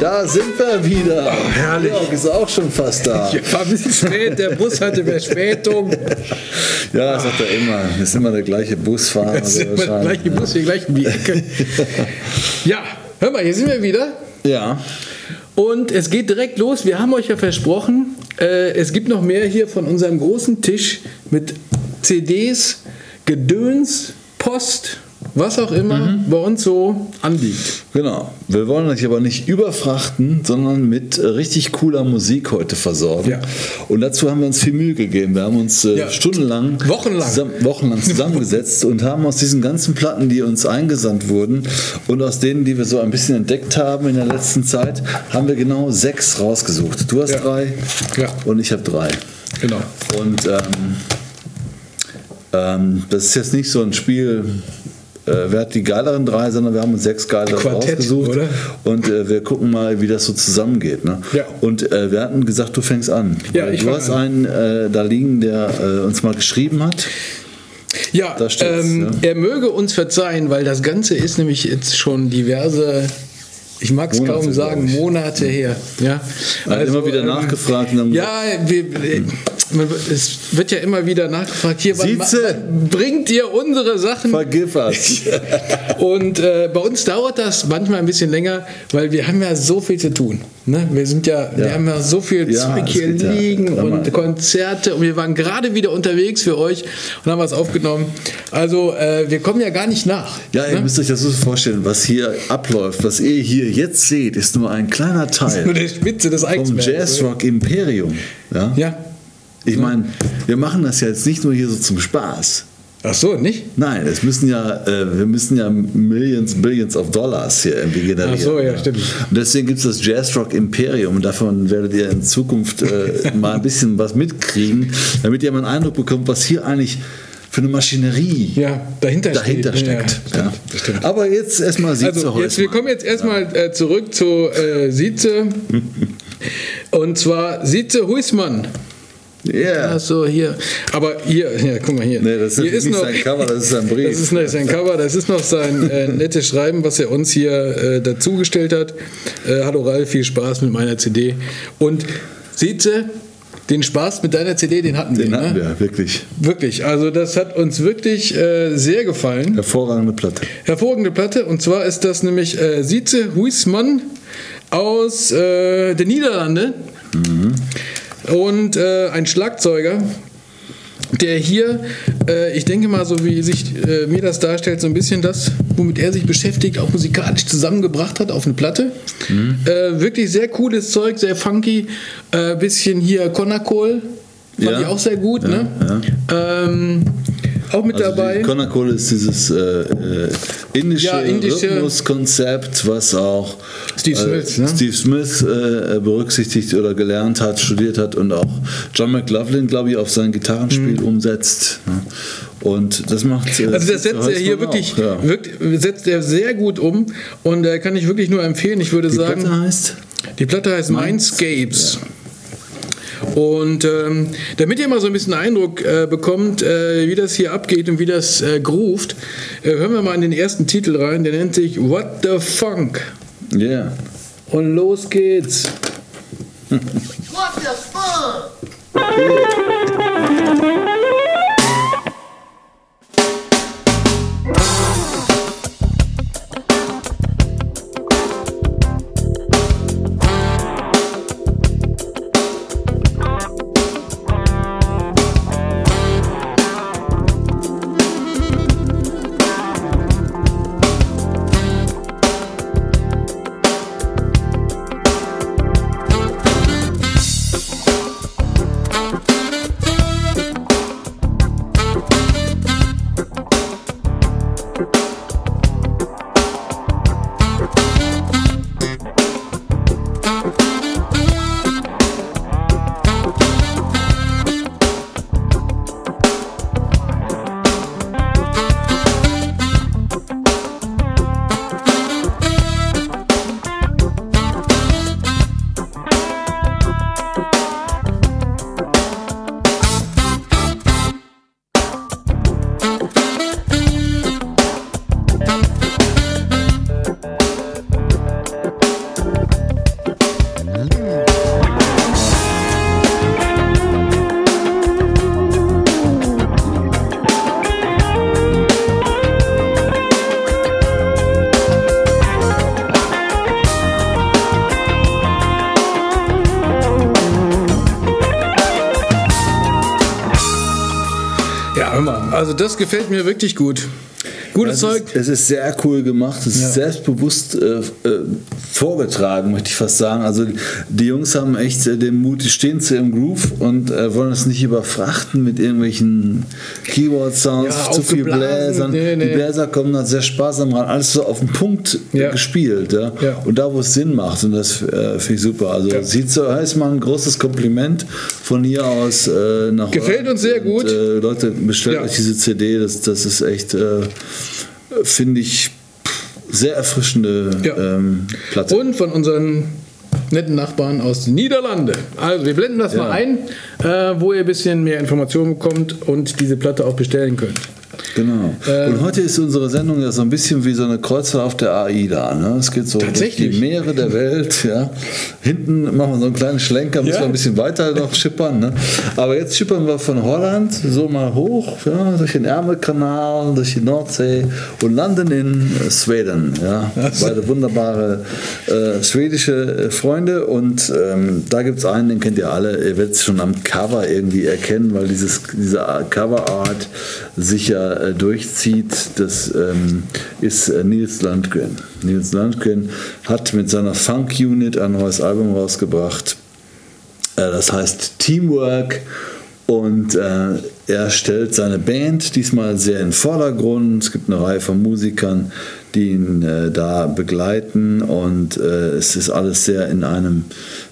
Da sind wir wieder. Oh, herrlich. Jörg ist auch schon fast da. Ich war ein bisschen spät, der Bus hatte Verspätung. Ja, sagt er immer. Das ist immer der gleiche Busfahrer. Es ist immer der gleiche Bus hier gleich um die Ecke. Ja, hör mal, hier sind wir wieder. Ja, Und es geht direkt los. Wir haben euch ja versprochen, äh, es gibt noch mehr hier von unserem großen Tisch mit CDs, Gedöns, Post, was auch immer bei uns so anliegt. genau. Wir wollen euch aber nicht überfrachten, sondern mit richtig cooler Musik heute versorgen. Ja. Und dazu haben wir uns viel Mühe gegeben. Wir haben uns äh, Ja. stundenlang, Wochenlang. Zusammen, wochenlang zusammengesetzt und haben aus diesen ganzen Platten, die uns eingesandt wurden und aus denen, die wir so ein bisschen entdeckt haben in der letzten Zeit, haben wir genau sechs rausgesucht. Du hast Ja. drei Ja. und ich habe drei. Genau. Und ähm, ähm, das ist jetzt nicht so ein Spiel, äh, wer hat die geileren drei, sondern wir haben uns sechs geilere Quartett, rausgesucht. oder? Und äh, wir gucken mal, wie das so zusammengeht. Ne? Ja. Und äh, wir hatten gesagt, du fängst an. Ja, ich du hast an. einen äh, da liegen, der äh, uns mal geschrieben hat. Ja, ähm, ja. er möge uns verzeihen, weil das Ganze ist nämlich jetzt schon diverse, ich mag es kaum sagen. Monate her. Ja, Er hat immer wieder ähm, nachgefragt. Ja, wir, man- es wird ja immer wieder nachgefragt, hier, wann, wann bringt ihr unsere Sachen? Vergib us. Und äh, bei uns dauert das manchmal ein bisschen länger, weil wir haben ja so viel zu tun. Ne? Wir sind ja, wir Ja. haben ja so viel Ja, Zeug hier ja. liegen mal. und Konzerte und wir waren gerade wieder unterwegs für euch und haben was aufgenommen. Also äh, wir kommen ja gar nicht nach. Ja, ihr ne? müsst euch das so vorstellen, was hier abläuft, was ihr hier jetzt seht, ist nur ein kleiner Teil Nur der Spitze des vom Eisbergs. Jazzrock Imperium. Ja? Ja. Ich meine, wir machen das ja jetzt nicht nur hier so zum Spaß. Ach so, nicht? Nein, es müssen ja, äh, wir müssen ja Millions, Billions of Dollars hier irgendwie generieren. Ach so, ja, stimmt. Und deswegen gibt es das Jazzrock Imperium. Und davon werdet ihr in Zukunft äh, mal ein bisschen was mitkriegen, damit ihr mal einen Eindruck bekommt, was hier eigentlich für eine Maschinerie Ja, dahinter, dahinter steht. steckt. Ja, Ja, stimmt, stimmt. Aber jetzt erstmal Sieze Also jetzt, wir kommen jetzt erstmal äh, zurück zu äh, Sieze. Und zwar Sieze Huismann. Ja. Also hier, aber hier, ja, guck mal hier. Nee, das ist hier nicht sein Cover, das ist sein Brief. Das ist nicht sein Cover, das ist noch sein äh, nettes Schreiben, was er uns hier äh, dazugestellt hat. Äh, Hallo Ralf, viel Spaß mit meiner CD. Und Sieze, den Spaß mit deiner CD, den hatten Den wir. hatten ne? wir, wirklich. Wirklich, also das hat uns wirklich äh, sehr gefallen. Hervorragende Platte. Hervorragende Platte. Und zwar ist das nämlich äh, Sieze Huismann aus äh, den Niederlanden. Und äh, ein Schlagzeuger, der hier, äh, ich denke mal, so wie sich äh, mir das darstellt, so ein bisschen das, womit er sich beschäftigt, auch musikalisch zusammengebracht hat auf eine Platte. Äh, wirklich sehr cooles Zeug, sehr funky. Äh, bisschen hier Konakol, fand Ja. ich auch sehr gut. Ja, ne? Ähm, auch mit Also dabei. die Konakol ist dieses äh, äh, indische, Ja, indische- Rhythmuskonzept, was auch Steve Smith, äh, ne? Steve Smith äh, berücksichtigt oder gelernt hat, studiert hat und auch John McLaughlin, glaube ich, auf sein Gitarrenspiel umsetzt. Ne? Und das macht. Äh, Mhm. Also das setzt er hier wirklich, auch, ja. wirkt, setzt er sehr gut um und äh, kann ich wirklich nur empfehlen. Ich würde Die sagen, Platte heißt. die Platte heißt Mindscapes. Und ähm, damit ihr mal so ein bisschen Eindruck äh, bekommt, äh, wie das hier abgeht und wie das äh, groovt, äh, hören wir mal in den ersten Titel rein. Der nennt sich What the Funk. Ja. Yeah. Und los geht's. What the fuck? What das gefällt mir wirklich gut. Gutes Es Zeug. ist, es ist sehr cool gemacht, es Ja. ist selbstbewusst äh, äh, vorgetragen, möchte ich fast sagen. Also die Jungs haben echt den Mut, die stehen zu ihrem Groove und äh, wollen es nicht überfrachten mit irgendwelchen Keyboard-Sounds, Ja, zu viel. Bläsern. Nee, nee. Die Bläser kommen da sehr sparsam ran, alles so auf den Punkt äh, Ja. gespielt. Ja? Ja. Und da, wo es Sinn macht, und das äh, finde ich super. Also Ja. sieht so heißt mal ein großes Kompliment von hier aus äh, nach Gefällt uns sehr Und, gut. Äh, Leute, bestellt euch diese CD, das, das ist echt, äh, finde ich, sehr erfrischende Ja. ähm, Platte. Und von unseren netten Nachbarn aus den Niederlande. Also wir blenden das Ja. mal ein, äh, wo ihr ein bisschen mehr Informationen bekommt und diese Platte auch bestellen könnt. Genau. Äh, und heute ist unsere Sendung ja so ein bisschen wie so eine Kreuzfahrt auf der AIDA. Ne? Es geht so durch die Meere der Welt. Ja? Hinten machen wir so einen kleinen Schlenker, müssen Ja. wir ein bisschen weiter noch schippern. Ne? Aber jetzt schippern wir von Holland so mal hoch, ja, durch den Ärmelkanal, durch die Nordsee und landen in Schweden. Ja? Beide wunderbare äh, schwedische äh, Freunde. Und ähm, da gibt es einen, den kennt ihr alle. Ihr werdet es schon am Cover irgendwie erkennen, weil dieses, diese Coverart sich ja äh, durchzieht. Das ähm, ist äh, Nils Landgren. Nils Landgren hat mit seiner Funk Unit ein neues Album rausgebracht. Äh, das heißt Teamwork und äh, er stellt seine Band diesmal sehr in den Vordergrund. Es gibt eine Reihe von Musikern, die ihn äh, da begleiten und äh, es ist alles sehr in einem,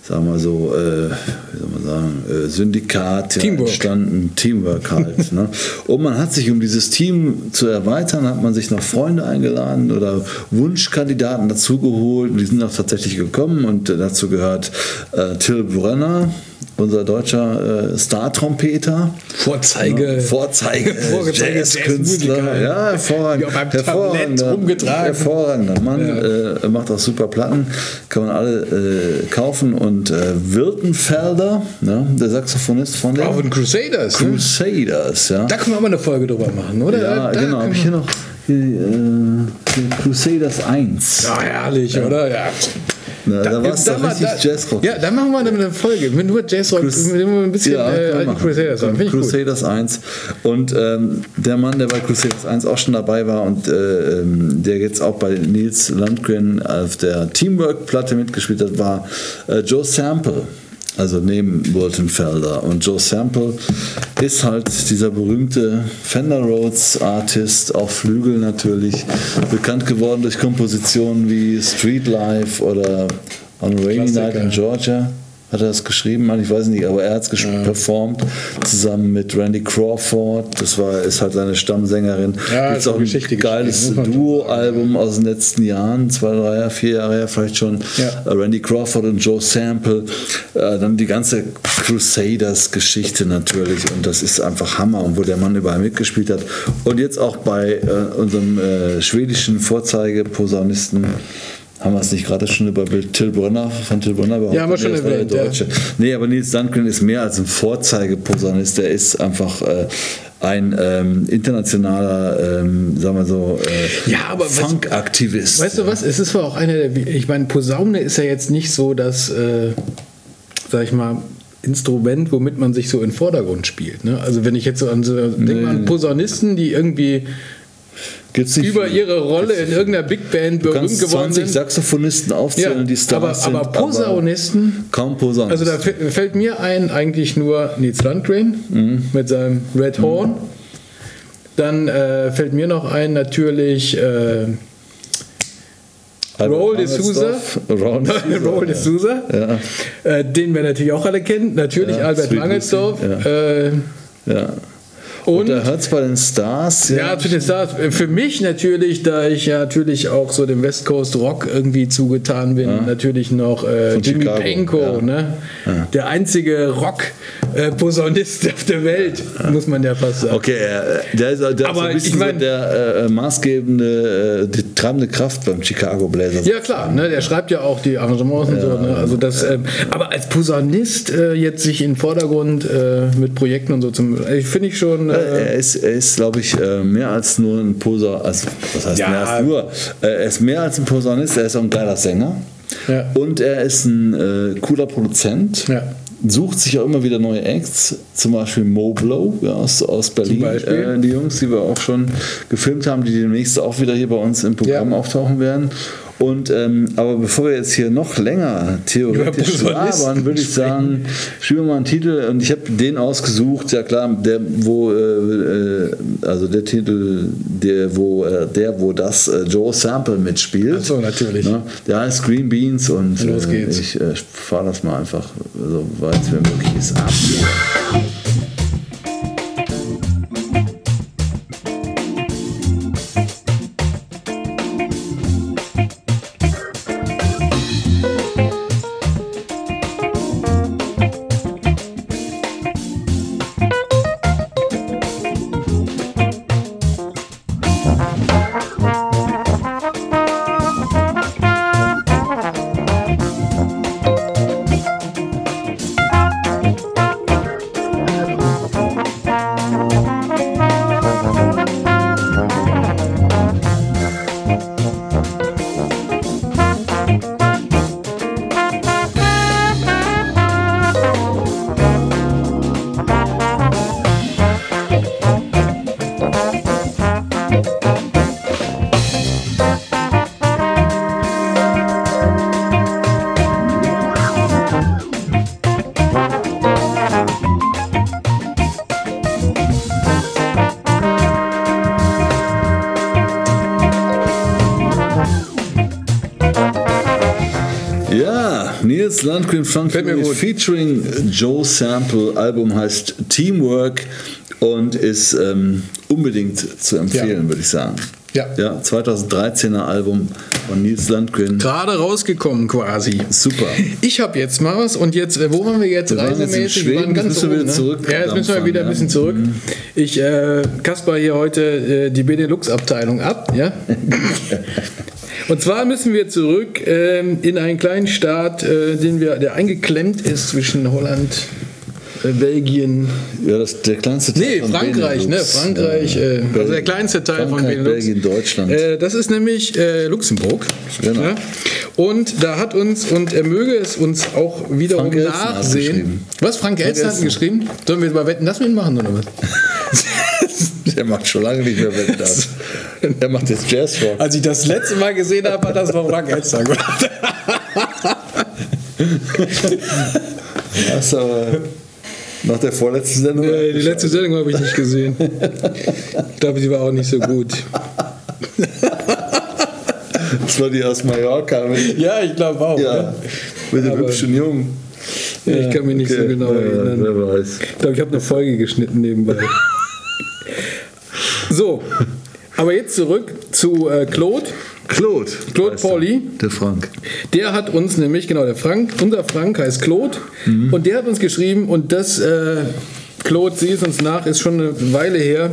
sagen wir so, äh, wie soll man sagen, äh, Syndikat ja, Teamwork. entstanden, Teamwork halt. ne? Und man hat sich, um dieses Team zu erweitern, hat man sich noch Freunde eingeladen oder Wunschkandidaten dazugeholt. Und Die sind auch tatsächlich gekommen und äh, dazu gehört äh, Till Brenner, unser deutscher äh, Star-Trompeter. Vorzeige. Vorzeige, Vorgezeige Jazzkünstler. Jazzmusiker, Ja, hervorragend. auf Tablett hervorragender, hervorragender Mann. Ja. Äh, macht auch super Platten. Kann man alle äh, kaufen. Und äh, Wirtenfelder, ne, der Saxophonist von den Auch von Crusaders. Ne? Crusaders. Ja, Da können wir mal eine Folge drüber machen, oder? ja da genau. Habe ich hier noch hier, äh, hier Crusaders 1. Ja, herrlich, oder? Ja. Na, da war es mal- richtig da- Jazzrock. Ja, dann machen wir eine Folge mit nur Jazzrock, Crus- mit ein bisschen Ja, äh. Crusaders. Finde ich gut. Crusaders 1. Und ähm, der Mann, der bei Crusaders 1 auch schon dabei war und äh, ähm, der jetzt auch bei Nils Landgren auf der Teamwork-Platte mitgespielt hat, war äh, Joe Sample. Also neben Woltenfelder. Und Joe Sample ist halt dieser berühmte Fender Rhodes Artist, auf Flügel natürlich, bekannt geworden durch Kompositionen wie Street Life oder On a Rainy Klassiker. Night in Georgia. Hat er das geschrieben? Mann, Ich weiß nicht, aber er hat es performt zusammen mit Randy Crawford. Das war, ist halt seine Stammsängerin. Ja, ist auch ein Geschichte geiles Duo-Album aus den letzten Jahren, zwei, drei, Jahre, vier Jahre her vielleicht schon. Ja. Äh, Randy Crawford und Joe Sample. Äh, dann die ganze Crusaders-Geschichte natürlich. Und das ist einfach Hammer. Und wo der Mann überall mitgespielt hat. Und jetzt auch bei äh, unserem äh, schwedischen Vorzeigeposaunisten. Haben wir es nicht gerade schon über Bill Till Brunner von Till Brunner behauptet? Ja, haben wir schon Nee, der erwähnt, ja. Deutsche. Nee, aber Nils Landgren ist mehr als ein Vorzeigeposaunist. Der ist einfach äh, ein ähm, internationaler, ähm, sagen wir so, äh, Ja, aber Funk-Aktivist. Weißt du was? Es ist zwar auch einer der. Ich meine, Posaune ist ja jetzt nicht so das, äh, sag ich mal, Instrument, womit man sich so in den Vordergrund spielt. Ne? Also wenn ich jetzt so an so denk mal an Posaunisten, die irgendwie Nicht über ihre Rolle in irgendeiner Big Band berühmt geworden 20 sind. Saxophonisten aufzählen, Ja, die Stars aber, sind. aber Posaunisten, kaum Posaunisten. also da fä- fällt mir ein eigentlich nur Nils Landgren Mhm. mit seinem Red Horn. Dann äh, fällt mir noch ein natürlich äh, Roll de Souza. Roll de Souza, ja. Ja. äh, den wir natürlich auch alle kennen. Natürlich Ja, Albert Sweet Mangelsdorf. Lucy, Äh, Ja. Und, und da hört es bei den Stars. ja, zu den Stars. Für mich natürlich, da ich ja natürlich auch so dem West Coast Rock irgendwie zugetan bin, natürlich noch äh, Jimmy Chicago, Penko, ja. ne? der einzige Rock-Posaunist auf der Welt, muss man ja fast sagen. Okay, äh, der ist, der ist Aber bisschen ich mein- so der äh, maßgebende, äh, die treibende Kraft beim Chicago Blazers. Ja klar, ne, der schreibt ja auch die Arrangements und so. Ne? Also das, ähm, aber als Posaunist äh, jetzt sich in den Vordergrund äh, mit Projekten und so zum, ich finde ich schon. Äh, Er ist, er ist glaube ich, äh, mehr als nur ein Poser, also, was heißt Ja. mehr als nur? Äh, Er ist mehr als ein Posaunist, er ist auch ein geiler Sänger. Ja. Und er ist ein äh, cooler Produzent. Ja. sucht sich auch immer wieder neue Acts, zum Beispiel Mo Blow ja, aus, aus Berlin. Äh, die Jungs, die wir auch schon gefilmt haben, die demnächst auch wieder hier bei uns im Programm auftauchen werden. Und, ähm, aber bevor wir jetzt hier noch länger theoretisch labern, würde ich sagen, spielen wir mal einen Titel und ich habe den ausgesucht, ja klar, der, wo, äh, äh, also der Titel, der, wo, äh, der, wo das äh, Joe Sample mitspielt. Ach so, natürlich. Ne? Der heißt Green Beans und Los äh, ich äh, fahre das mal einfach, so weit es mir möglich ist, ab. Nils Landgren gut. featuring Joe Sample. Album heißt Teamwork und ist ähm, unbedingt zu empfehlen, Ja. würde ich sagen. Ja. Ja, 2013er Album von Nils Landgren. Gerade rausgekommen quasi. Super. Ich habe jetzt mal was und jetzt, äh, wo waren wir jetzt Wir waren jetzt in reisemäßig? Schweden, jetzt müssen wir wieder zurück Ja, jetzt müssen wir wieder ein bisschen zurück. Ich äh, kasper hier heute äh, die Benelux-Abteilung ab, ja. Und zwar müssen wir zurück ähm, in einen kleinen Staat, äh, den wir, der eingeklemmt ist zwischen Holland, äh, Belgien, Ja, das der kleinste Teil Nee, von Frankreich, ne? Benelux. Frankreich, Ja. äh, also der kleinste Teil von Frankreich, Benelux. Belgien, Deutschland. Äh, das ist nämlich äh, Luxemburg. Genau. Ja? Und da hat uns, und er möge es uns auch wiederum Frank nachsehen. Was, Frank Elstner hat geschrieben? Sollen wir mal wetten, das mitmachen oder was? Der macht schon lange nicht mehr Wetten das. Der macht jetzt Jazzrock. Als ich das letzte Mal gesehen habe, hat das von Frank Elstner gemacht. Das aber nach der vorletzten Sendung. Äh, Die letzte Sendung habe ich nicht gesehen. Ich glaube, die war auch nicht so gut. Das war die aus Mallorca mit, Ja, ich glaube auch. ja, ne? mit dem Aber- hübschen Jungen. Ja, ich kann mich nicht so Okay, genau ja, erinnern. Wer weiß. Ich glaube, ich habe eine Folge geschnitten nebenbei. So, aber jetzt zurück zu äh, Claude. Claude. Claude. Pauli. Der Frank. Der hat uns nämlich, genau, der Frank, unser Frank heißt Claude. Und der hat uns geschrieben, und das, äh, Claude, sieh es uns nach, ist schon eine Weile her,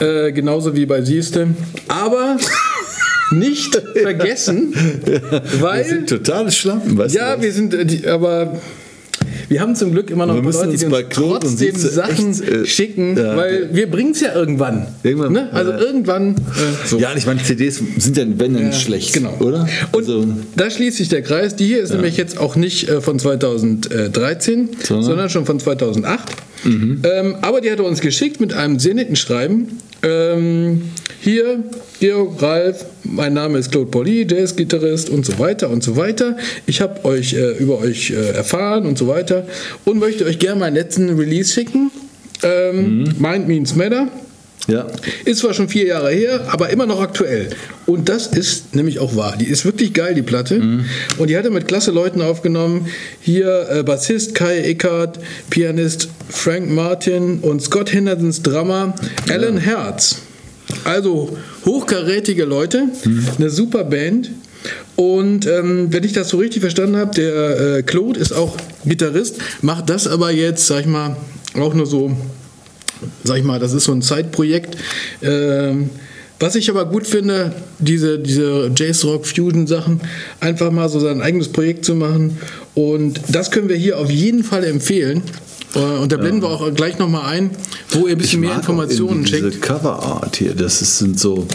äh, genauso wie bei Sieste. Aber nicht vergessen, Wir weil. sind totale Schlampen, weißt Ja, du? was? wir sind, äh, aber wir haben zum Glück immer noch Wir Leute, die uns und trotzdem Sachen echt, äh, schicken, ja, weil wir bringen es ja irgendwann. Irgendwann, ne? Also äh, irgendwann. Äh, so. Ja, und ich meine, CDs sind ja, wenn dann Ja, schlecht, genau. oder? Und Also, da schließt sich der Kreis. Die hier ist nämlich jetzt auch nicht äh, von 2013, Sondern? sondern, schon von 2008. Ähm, aber die hat er uns geschickt mit einem sehr netten Schreiben. Ähm, hier, Georg, Ralf, mein Name ist Claude Pauli, Jazz-Gitarrist und so weiter und so weiter. Ich habe euch äh, über euch äh, erfahren und so weiter und möchte euch gerne meinen letzten Release schicken. Ähm, Mind Means Matter. Ja. Ist zwar schon vier Jahre her, aber immer noch aktuell. Und das ist nämlich auch wahr. Die ist wirklich geil, die Platte. Und die hat er mit klasse Leuten aufgenommen. Hier äh, Bassist Kai Eckert, Pianist Frank Martin und Scott Hendersons Drummer Alan Herz. Also hochkarätige Leute, eine super Band. Und ähm, wenn ich das so richtig verstanden habe, der äh, Claude ist auch Gitarrist, macht das aber jetzt, sag ich mal, auch nur so sag ich mal, das ist so ein Zeitprojekt. Ähm, was ich aber gut finde, diese, diese Jazz-Rock-Fusion-Sachen, einfach mal so sein eigenes Projekt zu machen. Und das können wir hier auf jeden Fall empfehlen. Äh, Und da blenden wir auch gleich nochmal ein, wo ihr ein bisschen mehr Informationen schickt. Diese Coverart hier, das ist, sind so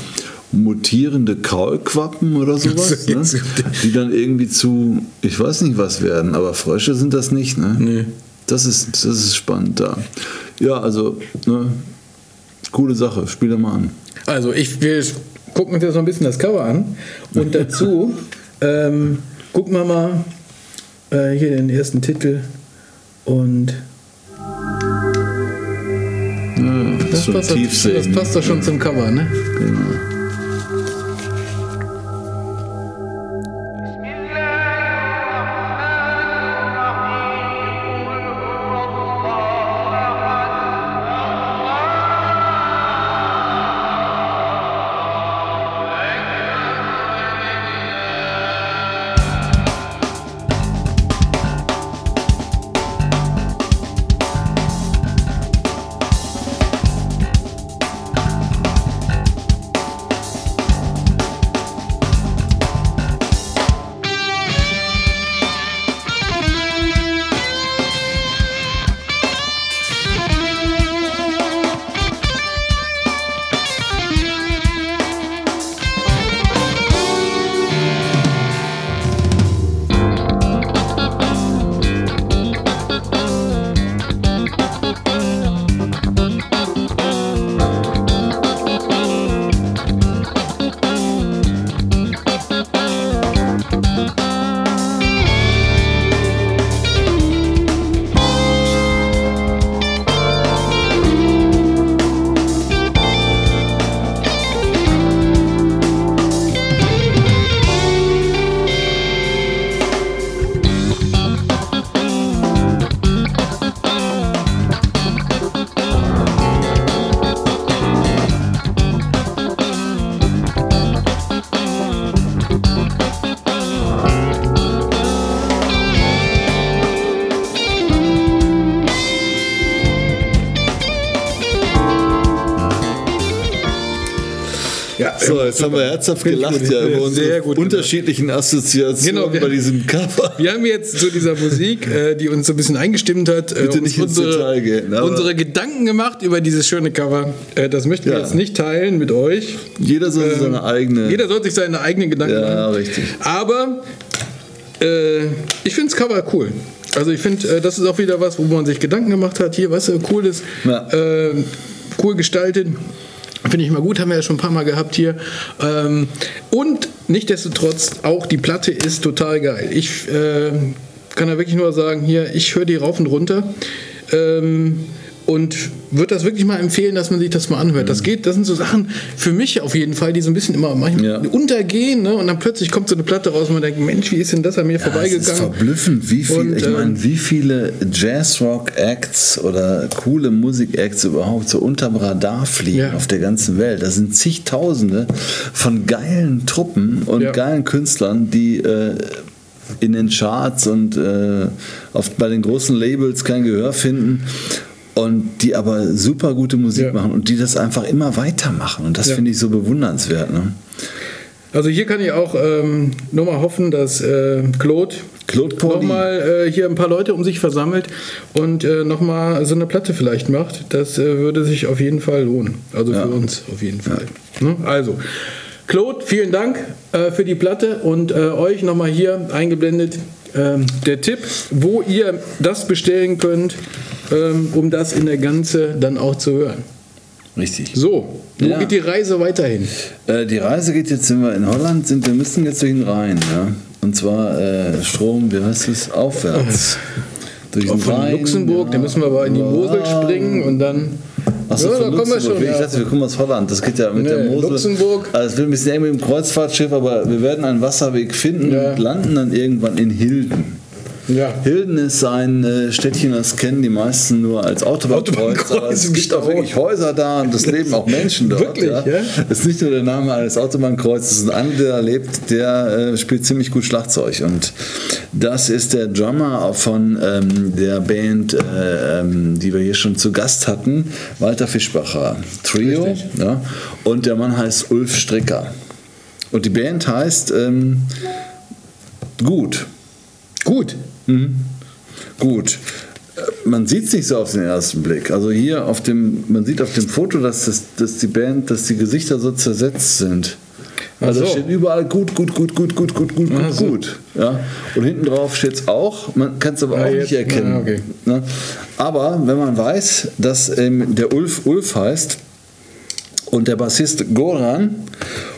mutierende Kaulquappen oder sowas, So, ne? die dann irgendwie zu, ich weiß nicht was werden, aber Frösche sind das nicht, ne? Nee. Das ist, das ist spannend da. Ja, also, ne, coole Sache. Spiel da mal an. Also ich, wir gucken uns jetzt noch ein bisschen das Cover an und dazu ähm, gucken wir mal äh, hier den ersten Titel und Ja, das, schon passt, das passt doch schon zum Cover, ne? Ja, So, jetzt haben wir herzhaft gelacht ja über unsere unterschiedlichen Assoziationen Genau, wir- bei diesem Cover. Wir haben jetzt zu dieser Musik, äh, die uns so ein bisschen eingestimmt hat, äh, uns unsere, gehen, unsere Gedanken gemacht über dieses schöne Cover. Äh, das möchten wir Ja. jetzt nicht teilen mit euch. Jeder soll Ähm, seine eigene. Jeder soll sich seine eigenen Gedanken Ja, machen. richtig. Aber äh, ich finde das Cover cool. Also ich finde, äh, das ist auch wieder was, wo man sich Gedanken gemacht hat. Hier, weißt du, cool ist, Ja. äh, cool gestaltet. Finde ich mal gut, haben wir ja schon ein paar Mal gehabt hier. Ähm, und nichtsdestotrotz, auch die Platte ist total geil. Ich äh, kann da wirklich nur sagen, hier, ich höre die rauf und runter. Ähm, und würde das wirklich mal empfehlen, dass man sich das mal anhört. Das geht, das sind so Sachen für mich auf jeden Fall, die so ein bisschen immer manchmal Ja. untergehen, ne? Und dann plötzlich kommt so eine Platte raus und man denkt, Mensch, wie ist denn das an mir Ja, es ist vorbeigegangen? verblüffend, wie viel, Und, ich ähm, meine, wie viele Jazzrock-Acts oder coole Musik-Acts überhaupt so unterm Radar fliegen Ja. auf der ganzen Welt. Das sind zigtausende von geilen Truppen und geilen Künstlern, die äh, in den Charts und äh, auf, bei den großen Labels kein Gehör finden. Und die aber super gute Musik Ja. machen und die das einfach immer weitermachen. Und das Ja. finde ich so bewundernswert. Ne? Also hier kann ich auch ähm, nur mal hoffen, dass äh, Claude Claude nochmal äh, hier ein paar Leute um sich versammelt und äh, nochmal so eine Platte vielleicht macht. Das äh, würde sich auf jeden Fall lohnen. Also Ja. für uns auf jeden Fall. Ne? Also, Claude, vielen Dank äh, für die Platte und äh, euch nochmal hier eingeblendet ähm, der Tipp, wo ihr das bestellen könnt, ähm, um das in der Ganze dann auch zu hören. Richtig. So, wo Ja. geht die Reise weiterhin? Äh, die Reise geht jetzt, sind wir in Holland, sind, wir müssen jetzt durch den Rhein, ja. Und zwar äh, Strom, wie heißt es, aufwärts. Durch den Von Rhein, Luxemburg, ja. da müssen wir aber in die Mosel springen und dann. Achso, ja, da kommen wir schon. Ich Ja. dachte, wir kommen aus Holland. Das geht ja mit Nee, der Mosel. Luxemburg. Also es wird ein bisschen eng mit dem Kreuzfahrtschiff, aber wir werden einen Wasserweg finden Ja. und landen dann irgendwann in Hilden. Ja. Hilden ist ein äh, Städtchen, das kennen die meisten nur als Autobahnkreuz, Autobahnkreuz aber es gibt auch wirklich Häuser da und es leben auch Menschen dort. Wirklich, ja? Es ist nicht nur der Name eines Autobahnkreuzes, ein anderer, der lebt, der äh, spielt ziemlich gut Schlagzeug und das ist der Drummer von ähm, der Band, äh, ähm, die wir hier schon zu Gast hatten, Walter Fischbacher Trio, ja, und der Mann heißt Ulf Stricker. Und die Band heißt ähm, Gut. Gut. Gut. Äh, Man sieht es nicht so auf den ersten Blick. Also hier auf dem, man sieht auf dem Foto, dass, das, dass die Band, dass die Gesichter so zersetzt sind. Also so. steht überall gut, gut, gut, gut, gut, gut, gut, gut, so. gut. Ja. Und hinten drauf steht es auch, man kann es aber Ah, auch jetzt- nicht erkennen. ah, okay. Ne? Aber wenn man weiß, dass ähm, der Ulf Ulf heißt und der Bassist Goran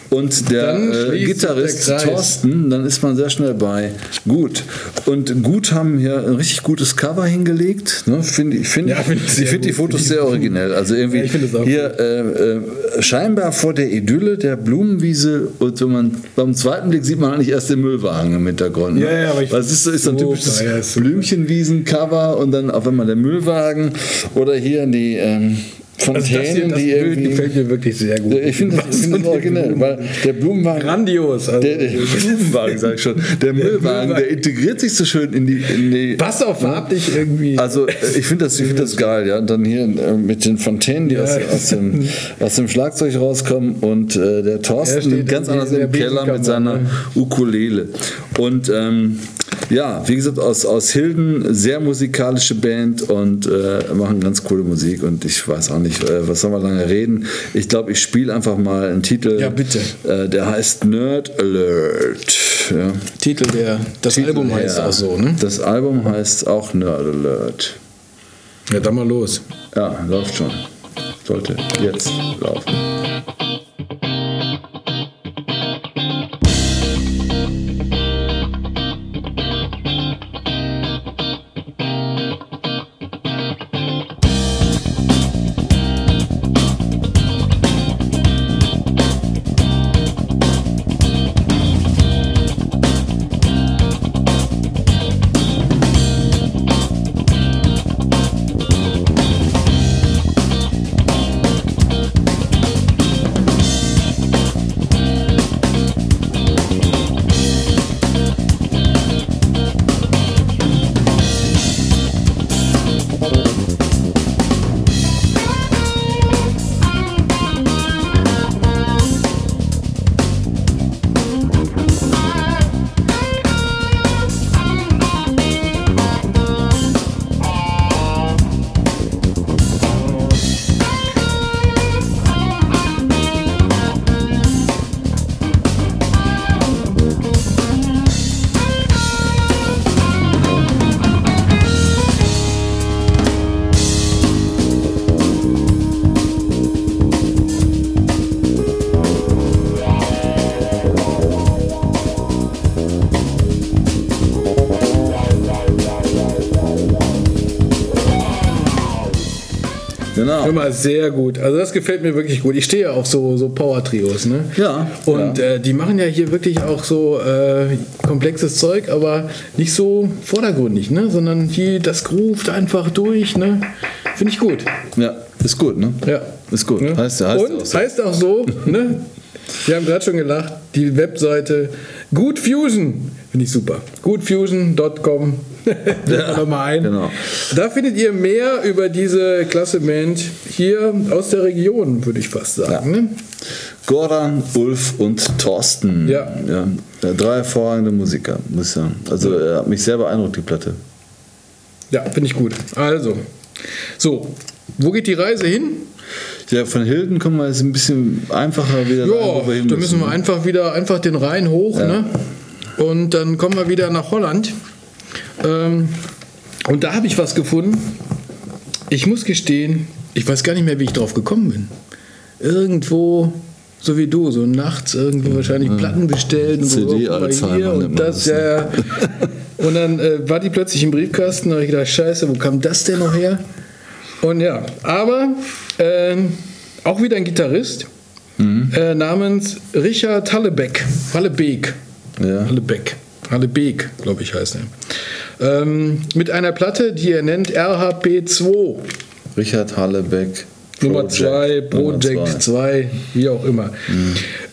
und der äh, Gitarrist der. Thorsten, dann ist man sehr schnell bei gut. Und gut haben hier ein richtig gutes Cover hingelegt. Ne? Find, ich finde Ja, find ich find die. Fotos sehr originell. Also irgendwie Ja, auch hier äh, äh, scheinbar vor der Idylle der Blumenwiese und wenn man beim zweiten Blick sieht man eigentlich erst den Müllwagen im Hintergrund. Ne? Ja, ja, aber ich- es ist, ist so ein typisches ja. Blümchenwiesen-Cover und dann auf einmal der Müllwagen oder hier die ähm, Also Fontänen, das, hier, das die Bild gefällt mir wirklich sehr gut. Ich finde das, find das originell, weil der Blumenwagen. Grandios. Also, Der, der Blumenwagen, sag ich schon. Der, Müllwagen, der integriert sich so schön in die. In die passt auch farblich irgendwie. also ich finde das, ich find das geil, ja. Und dann hier äh, mit den Fontänen, die Ja. aus, aus, dem, aus dem Schlagzeug rauskommen und äh, der Er Thorsten ganz anders der im Keller mit seiner ne? Ukulele. Und ähm, ja, wie gesagt, aus, aus Hilden, sehr musikalische Band und äh, machen ganz coole Musik. Und ich weiß auch nicht, äh, was soll man lange reden. Ich glaube, ich spiele einfach mal einen Titel. Ja, bitte. Äh, der heißt Nerd Alert. Ja. Titel der, das Titel, Album heißt ja. auch so, ne? Das Album heißt auch Nerd Alert. Ja, dann mal los. Ja, läuft schon. Sollte jetzt laufen. Genau. Immer sehr gut. Also das gefällt mir wirklich gut. Ich stehe ja auf so, so Power-Trios, ne? Ja, Und ja. Äh, die machen ja hier wirklich auch so äh, komplexes Zeug, aber nicht so vordergründig, ne? Sondern hier, das groovt einfach durch, ne? Finde ich gut. Ja, ist gut, ne? Ja. Ist gut. Ne? Heißt, heißt Und auch so. heißt auch so, ne? Wir haben gerade schon gelacht, die Webseite Good Fusion, finde ich super. Goodfusion.com. Ja, nochmal ein. genau. Da findet ihr mehr über diese klasse Band hier aus der Region, würde ich fast sagen. Ne? Goran, Ulf und Thorsten. Ja. ja. Drei hervorragende Musiker, muss ich sagen. Also er hat mich sehr beeindruckt, die Platte. Ja, finde ich gut. Also, so, wo geht die Reise hin? Ja, von Hilden kommen wir jetzt ein bisschen einfacher wieder Ja, wir da müssen wir ne? einfach wieder einfach den Rhein hoch, ne? Und dann kommen wir wieder nach Holland. Ähm, und da habe ich was gefunden. Ich muss gestehen, ich weiß gar nicht mehr, wie ich drauf gekommen bin. Irgendwo, so wie du, so nachts irgendwie wahrscheinlich Platten bestellt und so CD Alzheimer hier und das, ja. Und dann äh, war die plötzlich im Briefkasten, da habe ich gedacht, scheiße, wo kam das denn noch her? Und ja, aber ähm, auch wieder ein Gitarrist Mhm. äh, namens Richard Hallebeck. Hallebeck. Ja. Hallebeck. Hallebeck, glaube ich, heißt er. Ähm, mit einer Platte, die er nennt RHP2. Richard Hallebeck. Nummer Project. 2, Nummer Project zwei. 2, wie auch immer.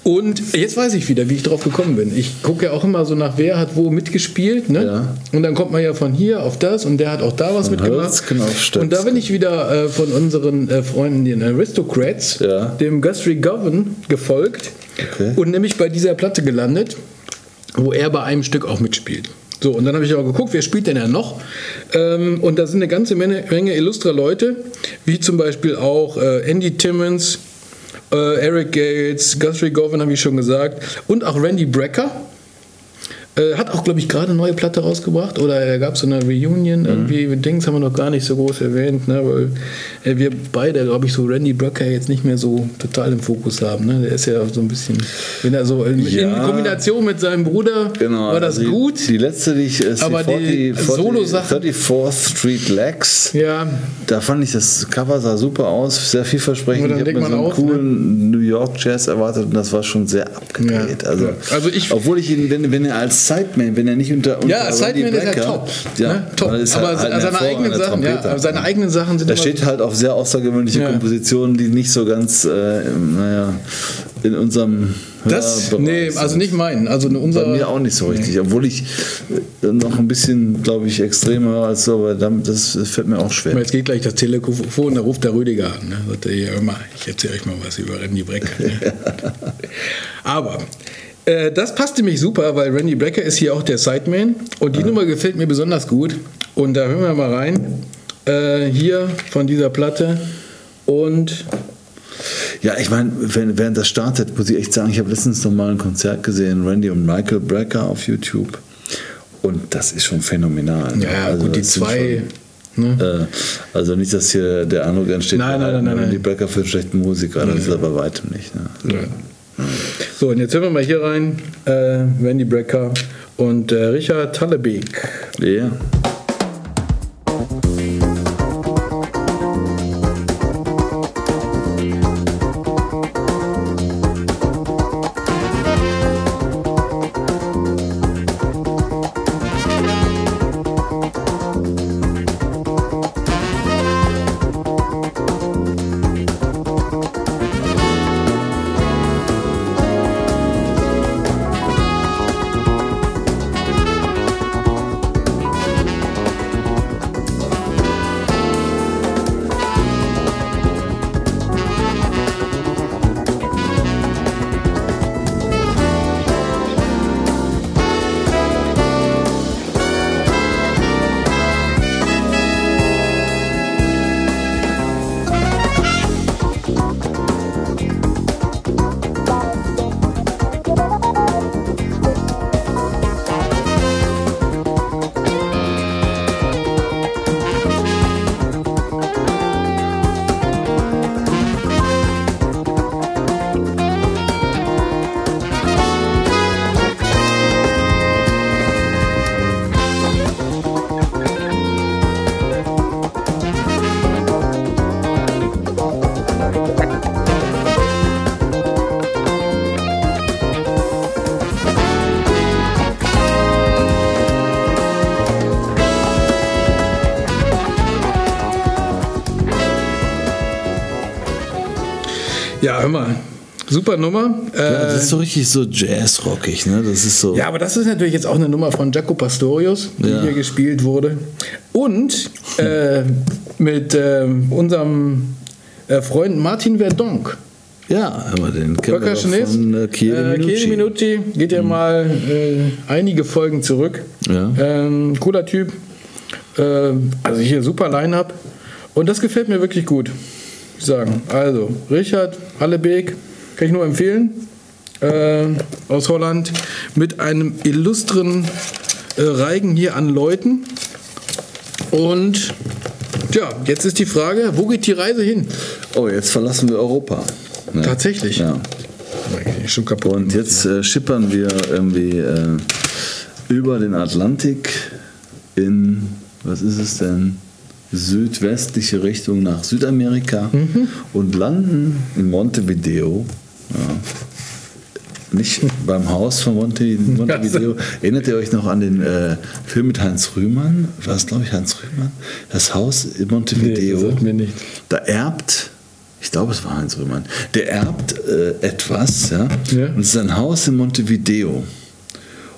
Und jetzt weiß ich wieder, wie ich drauf gekommen bin. Ich gucke ja auch immer so nach, wer hat wo mitgespielt. Ne? Ja. Und dann kommt man ja von hier auf das und der hat auch da was Von mitgemacht. Stöcksken. Und da bin ich wieder äh, von unseren äh, Freunden, den Aristocrats, Ja. dem Guthrie Govan, gefolgt Okay. und nämlich bei dieser Platte gelandet, wo er bei einem Stück auch mitspielt. So, und dann habe ich auch geguckt, wer spielt denn da noch? Ähm, und da sind eine ganze Menge, Menge illustrer Leute, wie zum Beispiel auch äh, Andy Timmons Äh, Eric Gates, Guthrie Govan habe ich schon gesagt. Und auch Randy Brecker. Äh, hat auch, glaube ich, gerade eine neue Platte rausgebracht. Oder da gab es so eine Reunion irgendwie. Dings haben wir noch gar nicht so groß erwähnt. Ne? Weil äh, wir beide, glaube ich, so Randy Brecker jetzt nicht mehr so total im Fokus haben. Ne? Der ist ja so ein bisschen, wenn er so in, Ja. in Kombination mit seinem Bruder Genau, war das also die, gut. Die letzte, die ich, ist Aber die 40 Solo-Sachen- 34th Street Legs. ja, Da fand ich das Cover sah super aus, sehr vielversprechend. Ich habe mir so einen auf, ne? coolen New York Jazz erwartet und das war schon sehr abgedreht. Ja. Also. Also ich- obwohl ich ihn, wenn, wenn er als Sideman, wenn er nicht unter, unter ja Sideman ist halt top. Ja, ne? top. Aber halt ein seine eigenen Sachen, ja, seine eigenen Sachen sind Da immer steht halt auf sehr außergewöhnliche Ja. Kompositionen, die nicht so ganz, äh, naja, in unserem das, nee, also nicht meinen. Also in unserer, Bei mir auch nicht so richtig, obwohl ich äh, noch ein bisschen, glaube ich, extremer als so, aber das fällt mir auch schwer. Jetzt geht gleich das Telefon, da ruft der Rüdiger an. Ne? Sagt er, ja, ich erzähle euch mal was über Randy Brecker. Ne? Aber äh, das passte mich super, weil Randy Brecker ist hier auch der Sideman und die Nummer gefällt mir besonders gut. Und da hören wir mal rein. Äh, hier von dieser Platte. Und Ja, ich meine, wenn, während das startet, muss ich echt sagen, ich habe letztens noch mal ein Konzert gesehen, Randy und Michael Brecker auf YouTube. Und das ist schon phänomenal. ja, gut, die zwei. schon, Ne? äh, also nicht, dass hier der Eindruck entsteht, Nein, nein, nein, nein, Randy. Brecker für einen schlechten Musiker. Das ist aber weitem nicht. Ne? Ja. So, und jetzt hören wir mal hier rein. Äh, Randy Brecker und äh, Richard Tallebeek. Ja. Ja, hör mal. Super Nummer. Äh, ja, das ist so richtig so jazzrockig, ne? Das ist so. Ja, aber das ist natürlich jetzt auch eine Nummer von Jaco Pastorius, die Ja. hier gespielt wurde. Und äh, mit ähm, unserem äh, Freund Martin Verdonk. Ja, aber den kennen wir Percussionist. von äh, Chieri Äh, Minucci. Minucci geht ja mal äh, einige Folgen zurück. Ja. Ähm, cooler Typ. Äh, also hier super Line-Up. Und das gefällt mir wirklich gut. Sagen. Also, Richard Hallebeek kann ich nur empfehlen. Äh, aus Holland. Mit einem illustren äh, Reigen hier an Leuten. Und ja, jetzt ist die Frage, wo geht die Reise hin? Oh, jetzt verlassen wir Europa. Ne? Tatsächlich. Ja. Schon kaputt. Und jetzt äh, schippern wir irgendwie äh, über den Atlantik in, was ist es denn? Südwestliche Richtung nach Südamerika Mhm. und landen in Montevideo. Ja. Nicht beim Haus von Monte, Montevideo. Erinnert ihr euch noch an den äh, Film mit Heinz Rühmann? War es, glaube ich, Heinz Rühmann? Das Haus in Montevideo. Nee, mir nichts. Da erbt, ich glaube, es war Heinz Rühmann, der erbt äh, etwas, ja? Ja. Und es ist ein Haus in Montevideo.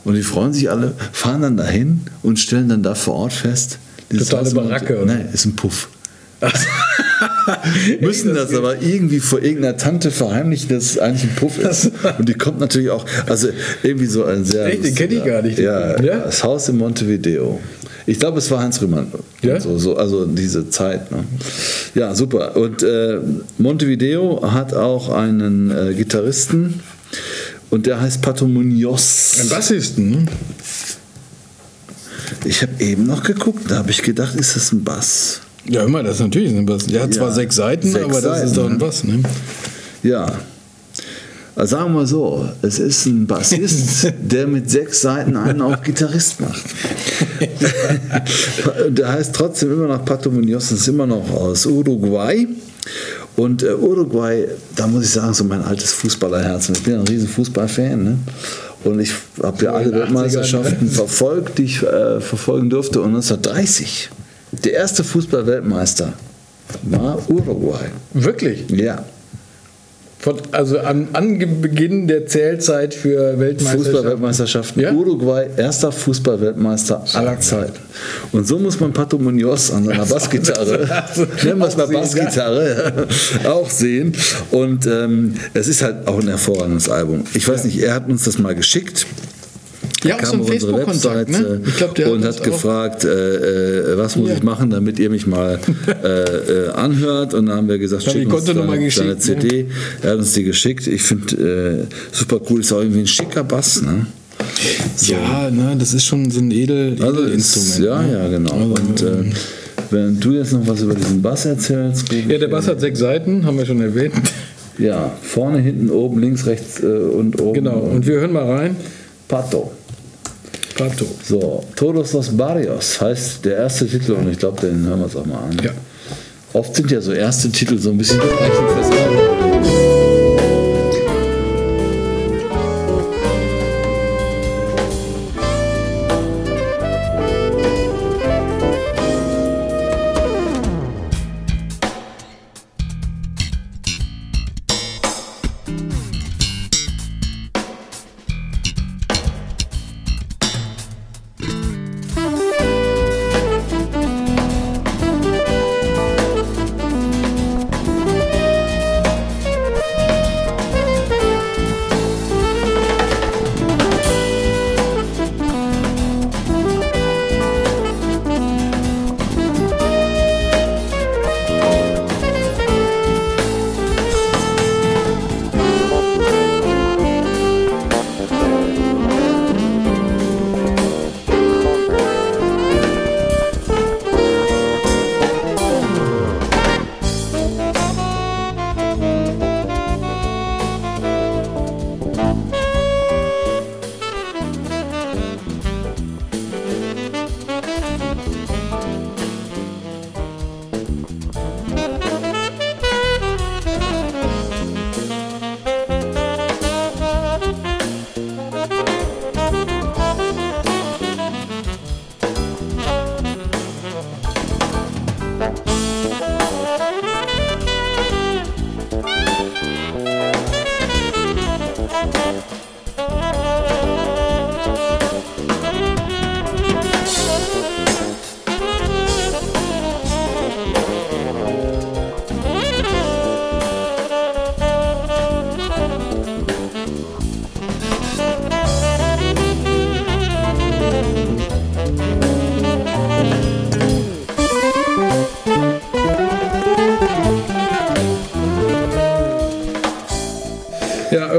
Und die freuen sich alle, fahren dann dahin und stellen dann da vor Ort fest, Totale Baracke? Nein, ist ein Puff. Müssen das aber irgendwie vor irgendeiner Tante verheimlichen, dass es eigentlich ein Puff ist. Und die kommt natürlich auch, also irgendwie so ein sehr. Echt? Den kenn ich gar nicht. Ja, Ja? das Haus in Montevideo. Ich glaube, es war Heinz Rühmann. Ja? So, so, also diese Zeit. Ne? Ja, super. Und äh, Montevideo hat auch einen äh, Gitarristen und der heißt Pato Munoz. Ein Bassisten, ne? Ich habe eben noch geguckt, da habe ich gedacht, ist das ein Bass? Ja, immer, das ist natürlich ein Bass. Der hat zwar Ja, sechs Seiten, sechs aber das Seiten, ist doch ein? Bass, ne? Ja. Also sagen wir mal so, es ist ein Bassist, der mit sechs Seiten einen auch Gitarrist macht. der heißt trotzdem immer noch Pato Munoz, ist immer noch aus Uruguay. Und äh, Uruguay, da muss ich sagen, so mein altes Fußballerherz. Ich bin ein riesen Fußballfan. Ne? Und ich habe ja alle den 80ern, Weltmeisterschaften verfolgt, die ich äh, verfolgen durfte. Und 1930, der erste Fußballweltmeister war Uruguay. Wirklich? Ja. Von, also an, an Beginn der Zählzeit für Weltmeisterschaften. Fußballweltmeisterschaften. Ja? Uruguay, erster Fußballweltmeister aller Zeiten. Und so muss man Pato Munoz an seiner Bassgitarre, nennen wir es mal auch sehen, Bassgitarre, auch sehen. Und ähm, es ist halt auch ein hervorragendes Album. Ich weiß nicht, er hat uns das mal geschickt. Ja, so ein kam auf unsere Facebook-Kontakt, ne? Glaub, der und hat gefragt, äh, äh, was muss Ja. ich machen, damit ihr mich mal äh, äh, anhört. Und dann haben wir gesagt, schick uns deine, deine geschickt, ne? CD. Er hat uns die geschickt. Ich finde, äh, super cool, ist auch irgendwie ein schicker Bass. Ne? Ja, ne, das ist schon so ein edel, Also Edelinstrument. ist, ja, ne? ja, genau. Also, und äh, wenn du jetzt noch was über diesen Bass erzählst. ja, der Bass hat sechs Seiten, haben wir schon erwähnt. Ja, vorne, hinten, oben, links, rechts äh, und oben. Genau, und wir hören mal rein. Pato. Pato. So, Todos los Barrios heißt der erste Titel und ich glaube, den hören wir uns auch mal an. Ja. Oft sind ja so erste Titel so ein bisschen bezeichnend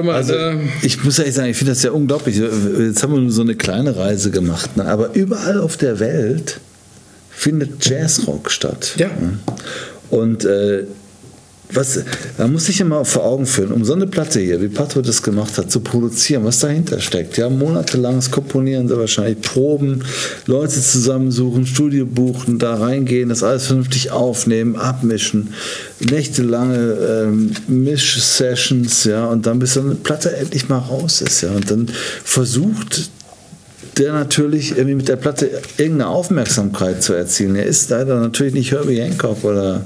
Immer. Also, äh, ich muss ehrlich sagen, ich finde das ja unglaublich. Jetzt haben wir nur so eine kleine Reise gemacht, ne? aber überall auf der Welt findet Jazzrock statt. Ja. Und äh, was, man muss sich immer vor Augen führen, um so eine Platte hier, wie Pato das gemacht hat, zu produzieren, was dahinter steckt. Ja, monatelanges Komponieren, sehr wahrscheinlich Proben, Leute zusammensuchen, Studio buchen, da reingehen, das alles vernünftig aufnehmen, abmischen, nächtelange ähm, Misch-Sessions, ja, und dann bis so eine Platte endlich mal raus ist, ja, und dann versucht der natürlich irgendwie mit der Platte irgendeine Aufmerksamkeit zu erzielen. Er ist leider natürlich nicht Herbie Hancock oder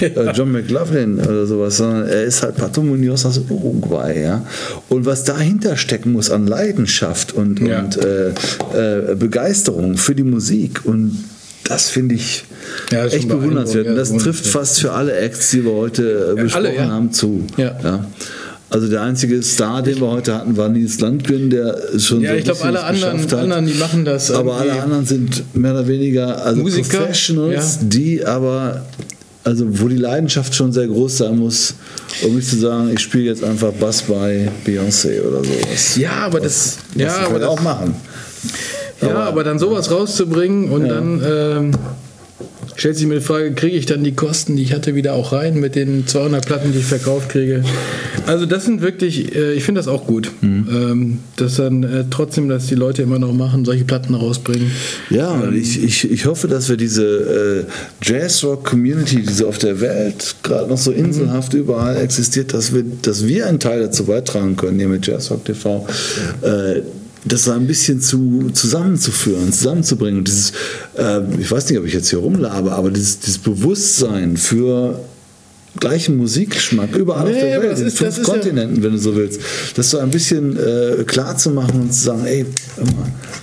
äh, John McLaughlin oder sowas, sondern er ist halt Pato Munoz aus Uruguay. Ja? Und was dahinter stecken muss an Leidenschaft und, Ja. und äh, äh, Begeisterung für die Musik und das finde ich Ja, schon echt bewundernswert. Und das ja, trifft fast für alle Acts, die wir heute äh, besprochen alle, ja. haben, zu. Ja. Also der einzige Star, den wir heute hatten, war Nils Landgren, der schon Ja, so ich glaube, alle anderen, anderen, die machen das. Aber alle anderen sind mehr oder weniger also Musiker, Professionals, ja. die aber, also wo die Leidenschaft schon sehr groß sein muss, um nicht zu sagen, ich spiele jetzt einfach Bass bei Beyoncé oder sowas. Ja, aber das, Was ja, aber halt das, auch machen. ja, aber dann sowas rauszubringen und dann ähm, stellt sich mir die Frage, kriege ich dann die Kosten, die ich hatte, wieder auch rein mit den 200 Platten, die ich verkauft kriege? Also das sind wirklich, äh, ich finde das auch gut, Mhm. ähm, dass dann äh, trotzdem, dass die Leute immer noch machen, solche Platten rausbringen. Ja, und ich, ich, ich hoffe, dass wir diese äh, Jazzrock-Community, die so auf der Welt gerade noch so inselhaft überall existiert, dass wir, dass wir einen Teil dazu beitragen können, hier mit Jazzrock TV, äh, das so ein bisschen zu, zusammenzuführen, zusammenzubringen. Und dieses, äh, ich weiß nicht, ob ich jetzt hier rumlabe, aber dieses, dieses Bewusstsein für gleichen Musikgeschmack überall auf Nee, der aber Welt, in fünf ist ja- Kontinenten, wenn du so willst. Das so ein bisschen äh, klar zu machen und zu sagen, ey,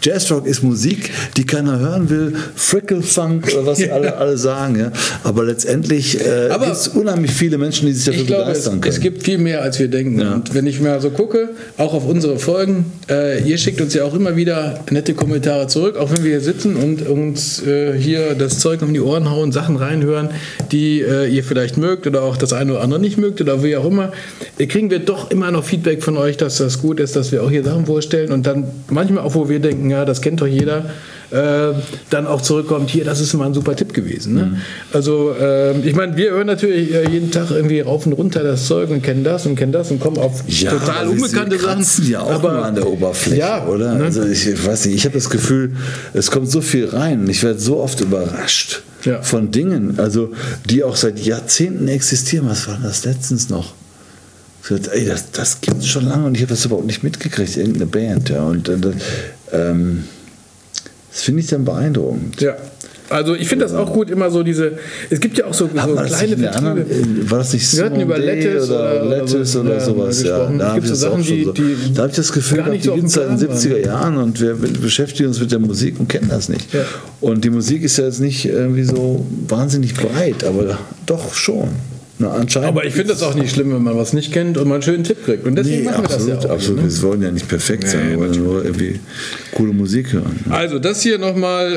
Jazzrock ist Musik, die keiner hören will, Frickle Funk oder was alle, alle sagen, ja. Aber letztendlich äh, gibt es unheimlich viele Menschen, die sich dafür glaube, es, begeistern können. es gibt viel mehr, als wir denken. Ja. Und wenn ich mal so gucke, auch auf unsere Folgen, äh, ihr schickt uns ja auch immer wieder nette Kommentare zurück, auch wenn wir hier sitzen und uns äh, hier das Zeug um die Ohren hauen, Sachen reinhören, die äh, ihr vielleicht mögt oder auch das eine oder andere nicht mögt oder wie auch immer, kriegen wir doch immer noch Feedback von euch, dass das gut ist, dass wir auch hier Sachen vorstellen. Und dann manchmal auch, wo wir denken, ja, das kennt doch jeder, äh, dann auch zurückkommt, hier, das ist mal ein super Tipp gewesen. Mhm. Ne? Also, äh, ich meine, wir hören natürlich äh, jeden Tag irgendwie rauf und runter das Zeug und kennen das und kennen das und kommen auf Ja, total unbekannte Sachen. ja auch aber, an der Oberfläche, Ja, oder? ne? Also ich, ich weiß nicht, ich habe das Gefühl, es kommt so viel rein und ich werde so oft überrascht Ja. von Dingen, also die auch seit Jahrzehnten existieren. Was war das letztens noch? Ey, das, das gibt es schon lange und ich habe das überhaupt nicht mitgekriegt, irgendeine Band. Ja. Und, äh, ähm, das finde ich dann beeindruckend. Ja. Also ich finde das auch gut, immer so diese, es gibt ja auch so, so kleine Vertriebe. war das nicht Wir hatten über Lettuce oder, oder- oder Lettuce so, oder ja, sowas? Ja, da habe gibt ich so Sachen, schon die- so. die Da habe ich das Gefühl, gehabt, die gibt es seit den Plan waren. 70er Jahren und wir beschäftigen uns mit der Musik und kennen das nicht. Ja. Und die Musik ist ja jetzt nicht irgendwie so wahnsinnig breit, aber doch schon. Na, anscheinend. Aber ich finde das auch nicht schlimm, wenn man was nicht kennt und man einen schönen Tipp kriegt. Und deswegen Nee, machen wir absolut, das ja auch. absolut. hier, ne? Wir wollen ja nicht perfekt sein, wir wollen nur irgendwie coole Musik hören. Also das hier nochmal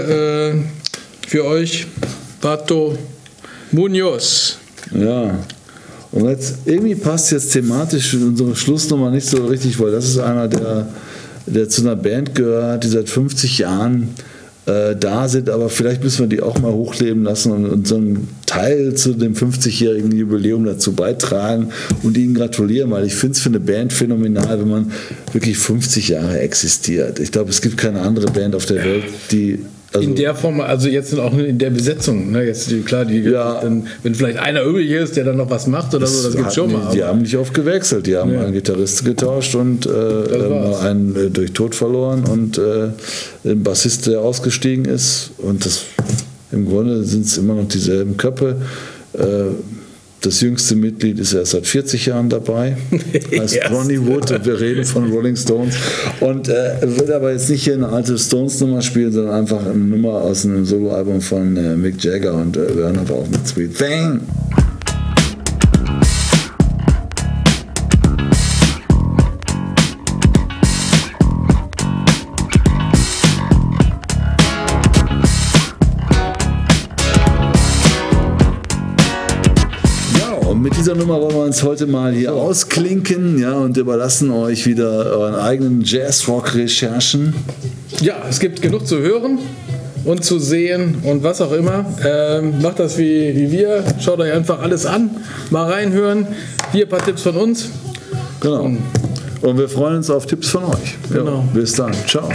äh, für euch, Pato Munoz. Ja. Und jetzt irgendwie passt jetzt thematisch unsere Schlussnummer nicht so richtig, weil das ist einer, der, der zu einer Band gehört, die seit 50 Jahren äh, da sind, aber vielleicht müssen wir die auch mal hochleben lassen und, und so einen Teil zu dem 50-jährigen Jubiläum dazu beitragen und ihnen gratulieren, weil ich finde es für eine Band phänomenal, wenn man wirklich 50 Jahre existiert. Ich glaube, es gibt keine andere Band auf der Welt, die also in der Form, also jetzt auch in der Besetzung. Ne? Jetzt die, klar, die, Ja. dann, wenn vielleicht einer übrig ist, der dann noch was macht oder so, das gibt hatten schon die, mal. Die aber- haben nicht oft gewechselt. Die haben Ja. einen Gitarrist getauscht und äh, äh, mal einen äh, durch Tod verloren und äh, einen Bassist, der ausgestiegen ist. Und das im Grunde sind es immer noch dieselben Köpfe. Äh, das jüngste Mitglied ist erst seit 40 Jahren dabei, heißt Yes. Ronnie Wood und wir reden von Rolling Stones. Und äh, wird aber jetzt nicht hier eine alte Stones-Nummer spielen, sondern einfach eine Nummer aus einem Soloalbum von äh, Mick Jagger und äh, wir hören aber auch mit Sweet Thing. Nummer wollen wir uns heute mal hier ausklinken ja, und überlassen euch wieder euren eigenen Jazz-Rock-Recherchen. Ja, es gibt genug zu hören und zu sehen und was auch immer. Ähm, macht das wie, wie wir. Schaut euch einfach alles an. Mal reinhören. Hier ein paar Tipps von uns. Genau. Und wir freuen uns auf Tipps von euch. Ja, Genau. bis dann. Ciao.